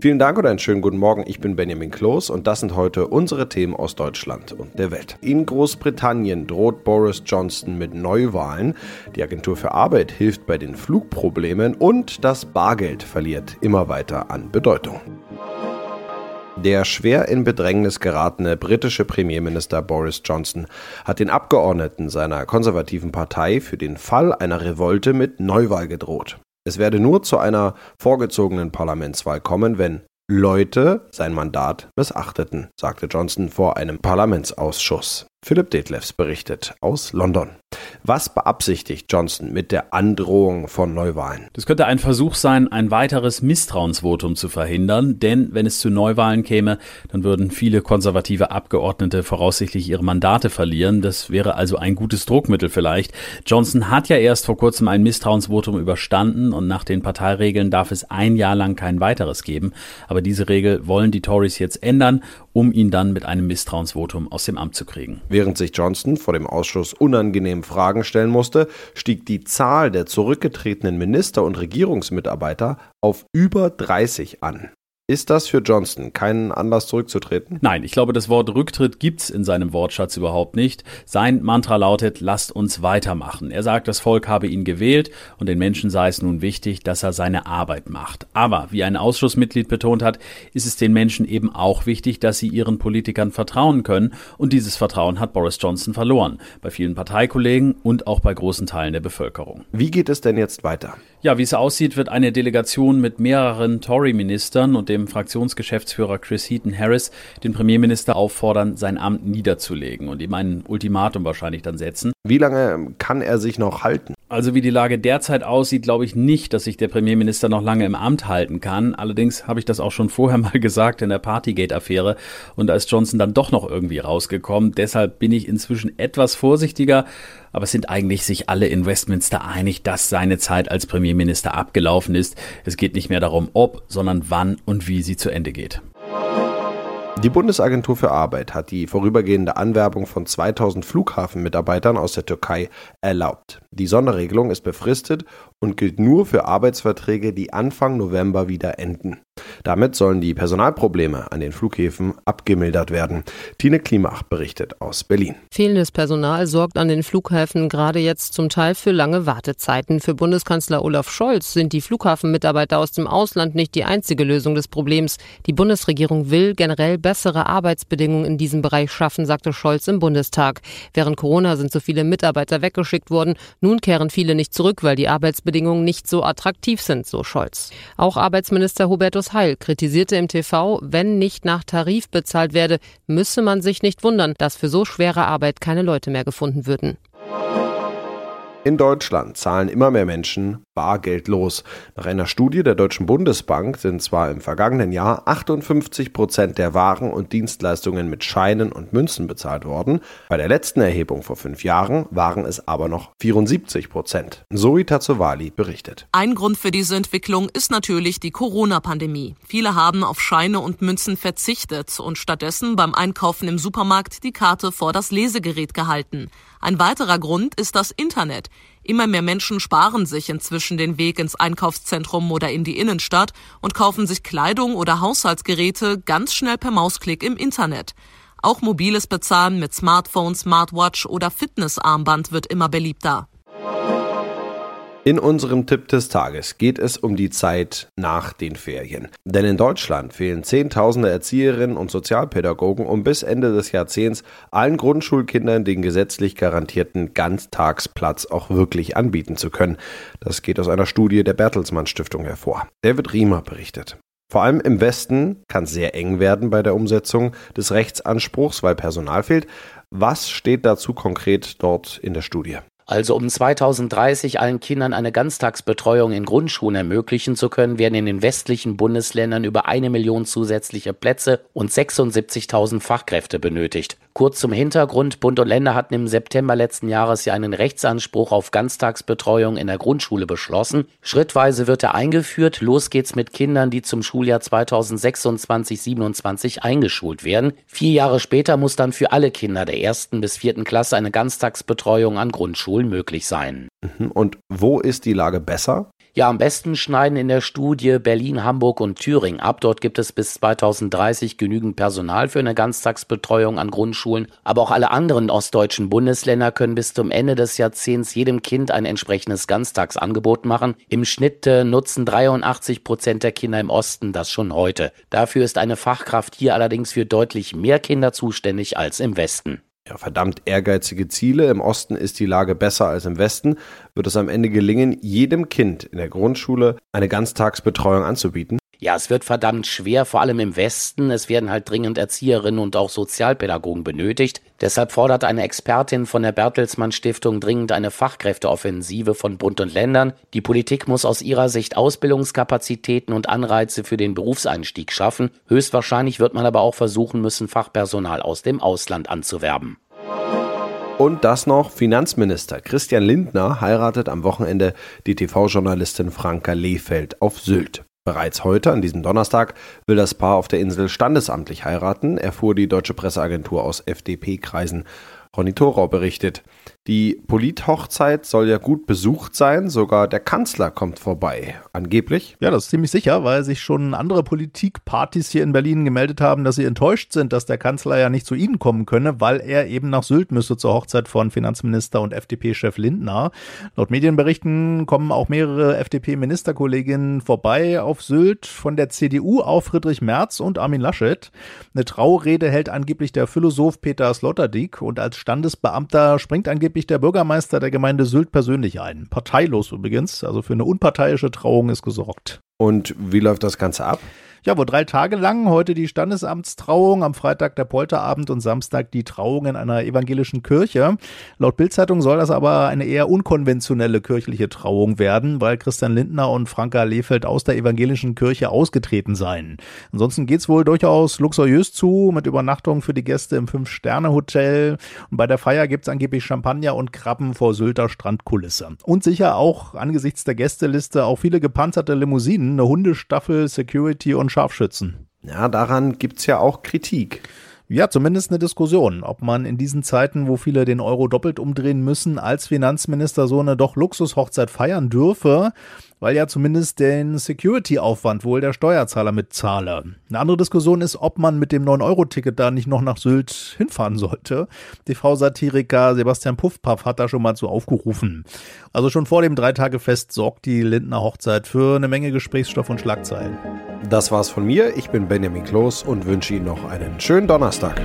Vielen Dank und einen schönen guten Morgen. Ich bin Benjamin Kloß und das sind heute unsere Themen aus Deutschland und der Welt. In Großbritannien droht Boris Johnson mit Neuwahlen. Die Agentur für Arbeit hilft bei den Flugproblemen und das Bargeld verliert immer weiter an Bedeutung. Der schwer in Bedrängnis geratene britische Premierminister Boris Johnson hat den Abgeordneten seiner konservativen Partei für den Fall einer Revolte mit Neuwahl gedroht. Es werde nur zu einer vorgezogenen Parlamentswahl kommen, wenn Leute sein Mandat missachteten, sagte Johnson vor einem Parlamentsausschuss. Philipp Detlefs berichtet aus London. Was beabsichtigt Johnson mit der Androhung von Neuwahlen? Das könnte ein Versuch sein, ein weiteres Misstrauensvotum zu verhindern, denn wenn es zu Neuwahlen käme, dann würden viele konservative Abgeordnete voraussichtlich ihre Mandate verlieren. Das wäre also ein gutes Druckmittel vielleicht. Johnson hat ja erst vor kurzem ein Misstrauensvotum überstanden und nach den Parteiregeln darf es ein Jahr lang kein weiteres geben. Aber diese Regel wollen die Tories jetzt ändern, um ihn dann mit einem Misstrauensvotum aus dem Amt zu kriegen. Während sich Johnson vor dem Ausschuss unangenehm Fragen stellen musste, stieg die Zahl der zurückgetretenen Minister und Regierungsmitarbeiter auf über 30 an. Ist das für Johnson kein Anlass zurückzutreten? Nein, ich glaube, das Wort Rücktritt gibt's in seinem Wortschatz überhaupt nicht. Sein Mantra lautet, lasst uns weitermachen. Er sagt, das Volk habe ihn gewählt und den Menschen sei es nun wichtig, dass er seine Arbeit macht. Aber, wie ein Ausschussmitglied betont hat, ist es den Menschen eben auch wichtig, dass sie ihren Politikern vertrauen können und dieses Vertrauen hat Boris Johnson verloren. Bei vielen Parteikollegen und auch bei großen Teilen der Bevölkerung. Wie geht es denn jetzt weiter? Ja, wie es aussieht, wird eine Delegation mit mehreren Tory-Ministern und dem Fraktionsgeschäftsführer Chris Heaton Harris den Premierminister auffordern, sein Amt niederzulegen und ihm ein Ultimatum wahrscheinlich dann setzen. Wie lange kann er sich noch halten? Also wie die Lage derzeit aussieht, glaube ich nicht, dass sich der Premierminister noch lange im Amt halten kann. Allerdings habe ich das auch schon vorher mal gesagt in der Partygate-Affäre und da ist Johnson dann doch noch irgendwie rausgekommen. Deshalb bin ich inzwischen etwas vorsichtiger aber es sind eigentlich sich alle in Westminster einig, dass seine Zeit als Premierminister abgelaufen ist. Es geht nicht mehr darum, ob, sondern wann und wie sie zu Ende geht. Die Bundesagentur für Arbeit hat die vorübergehende Anwerbung von 2000 Flughafenmitarbeitern aus der Türkei erlaubt. Die Sonderregelung ist befristet und gilt nur für Arbeitsverträge, die Anfang November wieder enden. Damit sollen die Personalprobleme an den Flughäfen abgemildert werden. Tine Klimach berichtet aus Berlin. Fehlendes Personal sorgt an den Flughäfen gerade jetzt zum Teil für lange Wartezeiten. Für Bundeskanzler Olaf Scholz sind die Flughafenmitarbeiter aus dem Ausland nicht die einzige Lösung des Problems. Die Bundesregierung will generell bessere Arbeitsbedingungen in diesem Bereich schaffen, sagte Scholz im Bundestag. Während Corona sind so viele Mitarbeiter weggeschickt worden. Nun kehren viele nicht zurück, weil die Arbeitsbedingungen nicht so attraktiv sind, so Scholz. Auch Arbeitsminister Hubertus Heil kritisierte im TV, wenn nicht nach Tarif bezahlt werde, müsse man sich nicht wundern, dass für so schwere Arbeit keine Leute mehr gefunden würden. In Deutschland zahlen immer mehr Menschen bargeldlos. Nach einer Studie der Deutschen Bundesbank sind zwar im vergangenen Jahr 58 Prozent der Waren und Dienstleistungen mit Scheinen und Münzen bezahlt worden. Bei der letzten Erhebung vor fünf Jahren waren es aber noch 74 Prozent. Zoe Tazzovali berichtet. Ein Grund für diese Entwicklung ist natürlich die Corona-Pandemie. Viele haben auf Scheine und Münzen verzichtet und stattdessen beim Einkaufen im Supermarkt die Karte vor das Lesegerät gehalten. Ein weiterer Grund ist das Internet. Immer mehr Menschen sparen sich inzwischen den Weg ins Einkaufszentrum oder in die Innenstadt und kaufen sich Kleidung oder Haushaltsgeräte ganz schnell per Mausklick im Internet. Auch mobiles Bezahlen mit Smartphone, Smartwatch oder Fitnessarmband wird immer beliebter. In unserem Tipp des Tages geht es um die Zeit nach den Ferien. Denn in Deutschland fehlen Zehntausende Erzieherinnen und Sozialpädagogen, um bis Ende des Jahrzehnts allen Grundschulkindern den gesetzlich garantierten Ganztagsplatz auch wirklich anbieten zu können. Das geht aus einer Studie der Bertelsmann Stiftung hervor. David Riemer berichtet. Vor allem im Westen kann es sehr eng werden bei der Umsetzung des Rechtsanspruchs, weil Personal fehlt. Was steht dazu konkret dort in der Studie? Also um 2030 allen Kindern eine Ganztagsbetreuung in Grundschulen ermöglichen zu können, werden in den westlichen Bundesländern über eine Million zusätzliche Plätze und 76.000 Fachkräfte benötigt. Kurz zum Hintergrund. Bund und Länder hatten im September letzten Jahres ja einen Rechtsanspruch auf Ganztagsbetreuung in der Grundschule beschlossen. Schrittweise wird er eingeführt. Los geht's mit Kindern, die zum Schuljahr 2026-27 eingeschult werden. Vier Jahre später muss dann für alle Kinder der ersten bis vierten Klasse eine Ganztagsbetreuung an Grundschulen möglich sein. Mhm. Und wo ist die Lage besser? Ja, am besten schneiden in der Studie Berlin, Hamburg und Thüringen ab. Dort gibt es bis 2030 genügend Personal für eine Ganztagsbetreuung an Grundschulen. Aber auch alle anderen ostdeutschen Bundesländer können bis zum Ende des Jahrzehnts jedem Kind ein entsprechendes Ganztagsangebot machen. Im Schnitt äh, nutzen 83 Prozent der Kinder im Osten das schon heute. Dafür ist eine Fachkraft hier allerdings für deutlich mehr Kinder zuständig als im Westen ja, verdammt ehrgeizige Ziele. Im Osten ist die Lage besser als im Westen. Wird es am Ende gelingen, jedem Kind in der Grundschule eine Ganztagsbetreuung anzubieten? Ja, es wird verdammt schwer, vor allem im Westen. Es werden halt dringend Erzieherinnen und auch Sozialpädagogen benötigt. Deshalb fordert eine Expertin von der Bertelsmann Stiftung dringend eine Fachkräfteoffensive von Bund und Ländern. Die Politik muss aus ihrer Sicht Ausbildungskapazitäten und Anreize für den Berufseinstieg schaffen. Höchstwahrscheinlich wird man aber auch versuchen müssen, Fachpersonal aus dem Ausland anzuwerben. Und das noch, Finanzminister Christian Lindner heiratet am Wochenende die TV-Journalistin Franka Lehfeld auf Sylt. Bereits heute, an diesem Donnerstag, will das Paar auf der Insel standesamtlich heiraten, erfuhr die deutsche Presseagentur aus FDP-Kreisen. Ronny Thorau berichtet. Die Polithochzeit soll ja gut besucht sein, sogar der Kanzler kommt vorbei, angeblich. Ja, das ist ziemlich sicher, weil sich schon andere Politikpartys hier in Berlin gemeldet haben, dass sie enttäuscht sind, dass der Kanzler ja nicht zu ihnen kommen könne, weil er eben nach Sylt müsse zur Hochzeit von Finanzminister und FDP-Chef Lindner. Laut Medienberichten kommen auch mehrere FDP-Ministerkolleginnen vorbei auf Sylt, von der CDU auch Friedrich Merz und Armin Laschet. Eine Traurede hält angeblich der Philosoph Peter Sloterdijk und als Standesbeamter springt angeblich angeblich der Bürgermeister der Gemeinde Sylt persönlich ein. Parteilos übrigens, also für eine unparteiische Trauung ist gesorgt. Und wie läuft das Ganze ab? Ja, wo drei Tage lang, heute die Standesamtstrauung, am Freitag der Polterabend und Samstag die Trauung in einer evangelischen Kirche. Laut Bildzeitung soll das aber eine eher unkonventionelle kirchliche Trauung werden, weil Christian Lindner und Franka Lehfeld aus der evangelischen Kirche ausgetreten seien. Ansonsten geht's wohl durchaus luxuriös zu, mit Übernachtung für die Gäste im Fünf-Sterne-Hotel. Und bei der Feier gibt's angeblich Champagner und Krabben vor Sylter Strandkulisse. Und sicher auch angesichts der Gästeliste auch viele gepanzerte Limousinen, eine Hundestaffel, Security und Scharfschützen. Ja, daran gibt es ja auch Kritik. Ja, zumindest eine Diskussion, ob man in diesen Zeiten, wo viele den Euro doppelt umdrehen müssen, als Finanzminister so eine doch Luxushochzeit feiern dürfe, weil ja zumindest den Security-Aufwand wohl der Steuerzahler mitzahle. Eine andere Diskussion ist, ob man mit dem 9-Euro-Ticket da nicht noch nach Sylt hinfahren sollte. TV-Satiriker Sebastian Puffpaff hat da schon mal zu aufgerufen. Also schon vor dem Dreitagefest sorgt die Lindner Hochzeit für eine Menge Gesprächsstoff und Schlagzeilen. Das war's von mir. Ich bin Benjamin Kloß und wünsche Ihnen noch einen schönen Donnerstag.